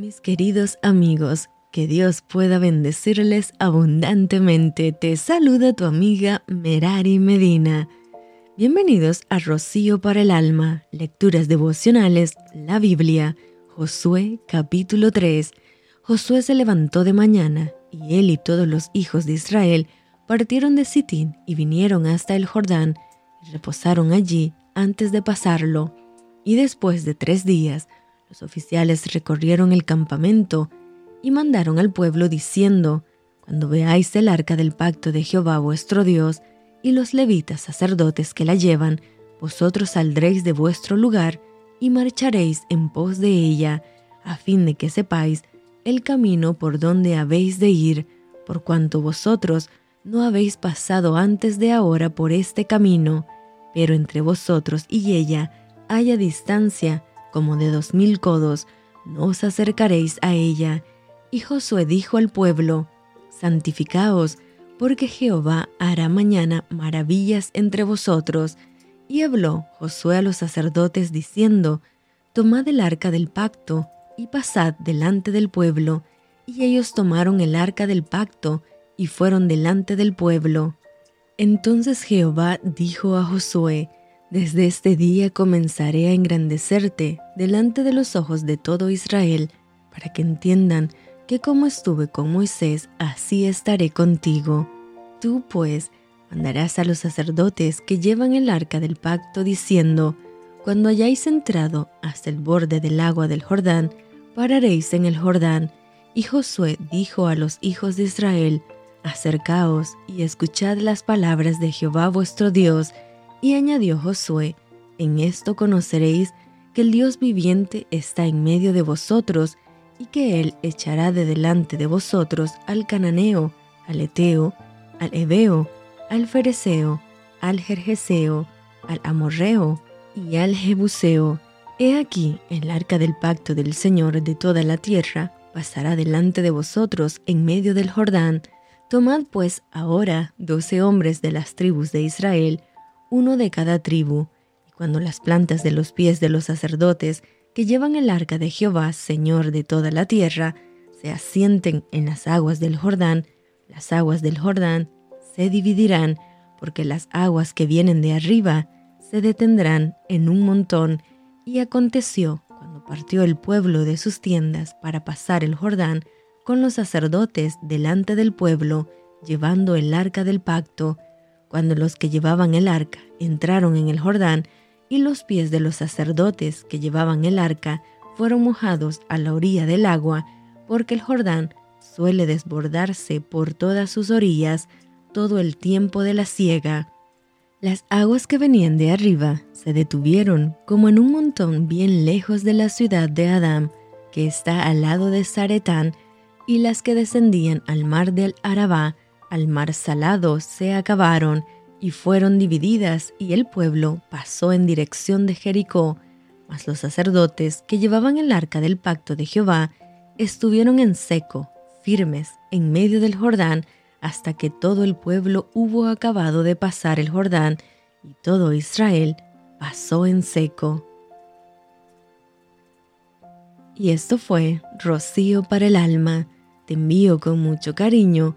Mis queridos amigos, que Dios pueda bendecirles abundantemente. Te saluda tu amiga Merari Medina. Bienvenidos a Rocío para el Alma, Lecturas Devocionales, la Biblia, Josué capítulo 3. Josué se levantó de mañana, y él y todos los hijos de Israel partieron de Sitín y vinieron hasta el Jordán, y reposaron allí antes de pasarlo. Y después de tres días, los oficiales recorrieron el campamento y mandaron al pueblo diciendo, Cuando veáis el arca del pacto de Jehová vuestro Dios y los levitas sacerdotes que la llevan, vosotros saldréis de vuestro lugar y marcharéis en pos de ella, a fin de que sepáis el camino por donde habéis de ir, por cuanto vosotros no habéis pasado antes de ahora por este camino, pero entre vosotros y ella haya distancia como de dos mil codos, no os acercaréis a ella. Y Josué dijo al pueblo, Santificaos, porque Jehová hará mañana maravillas entre vosotros. Y habló Josué a los sacerdotes diciendo, Tomad el arca del pacto y pasad delante del pueblo. Y ellos tomaron el arca del pacto y fueron delante del pueblo. Entonces Jehová dijo a Josué, desde este día comenzaré a engrandecerte delante de los ojos de todo Israel, para que entiendan que como estuve con Moisés, así estaré contigo. Tú, pues, mandarás a los sacerdotes que llevan el arca del pacto, diciendo, Cuando hayáis entrado hasta el borde del agua del Jordán, pararéis en el Jordán. Y Josué dijo a los hijos de Israel, Acercaos y escuchad las palabras de Jehová vuestro Dios, y añadió Josué, en esto conoceréis que el Dios viviente está en medio de vosotros, y que Él echará de delante de vosotros al cananeo, al eteo, al ebeo, al fereceo, al jerjeseo, al amorreo y al jebuseo. He aquí el arca del pacto del Señor de toda la tierra pasará delante de vosotros en medio del Jordán. Tomad pues ahora doce hombres de las tribus de Israel, uno de cada tribu, y cuando las plantas de los pies de los sacerdotes que llevan el arca de Jehová, Señor de toda la tierra, se asienten en las aguas del Jordán, las aguas del Jordán se dividirán, porque las aguas que vienen de arriba se detendrán en un montón. Y aconteció, cuando partió el pueblo de sus tiendas para pasar el Jordán, con los sacerdotes delante del pueblo, llevando el arca del pacto, cuando los que llevaban el arca entraron en el Jordán, y los pies de los sacerdotes que llevaban el arca fueron mojados a la orilla del agua, porque el Jordán suele desbordarse por todas sus orillas todo el tiempo de la siega. Las aguas que venían de arriba se detuvieron como en un montón bien lejos de la ciudad de Adán, que está al lado de Zaretán, y las que descendían al mar del Arabá al mar salado se acabaron y fueron divididas y el pueblo pasó en dirección de Jericó, mas los sacerdotes que llevaban el arca del pacto de Jehová estuvieron en seco, firmes, en medio del Jordán, hasta que todo el pueblo hubo acabado de pasar el Jordán, y todo Israel pasó en seco. Y esto fue Rocío para el alma. Te envío con mucho cariño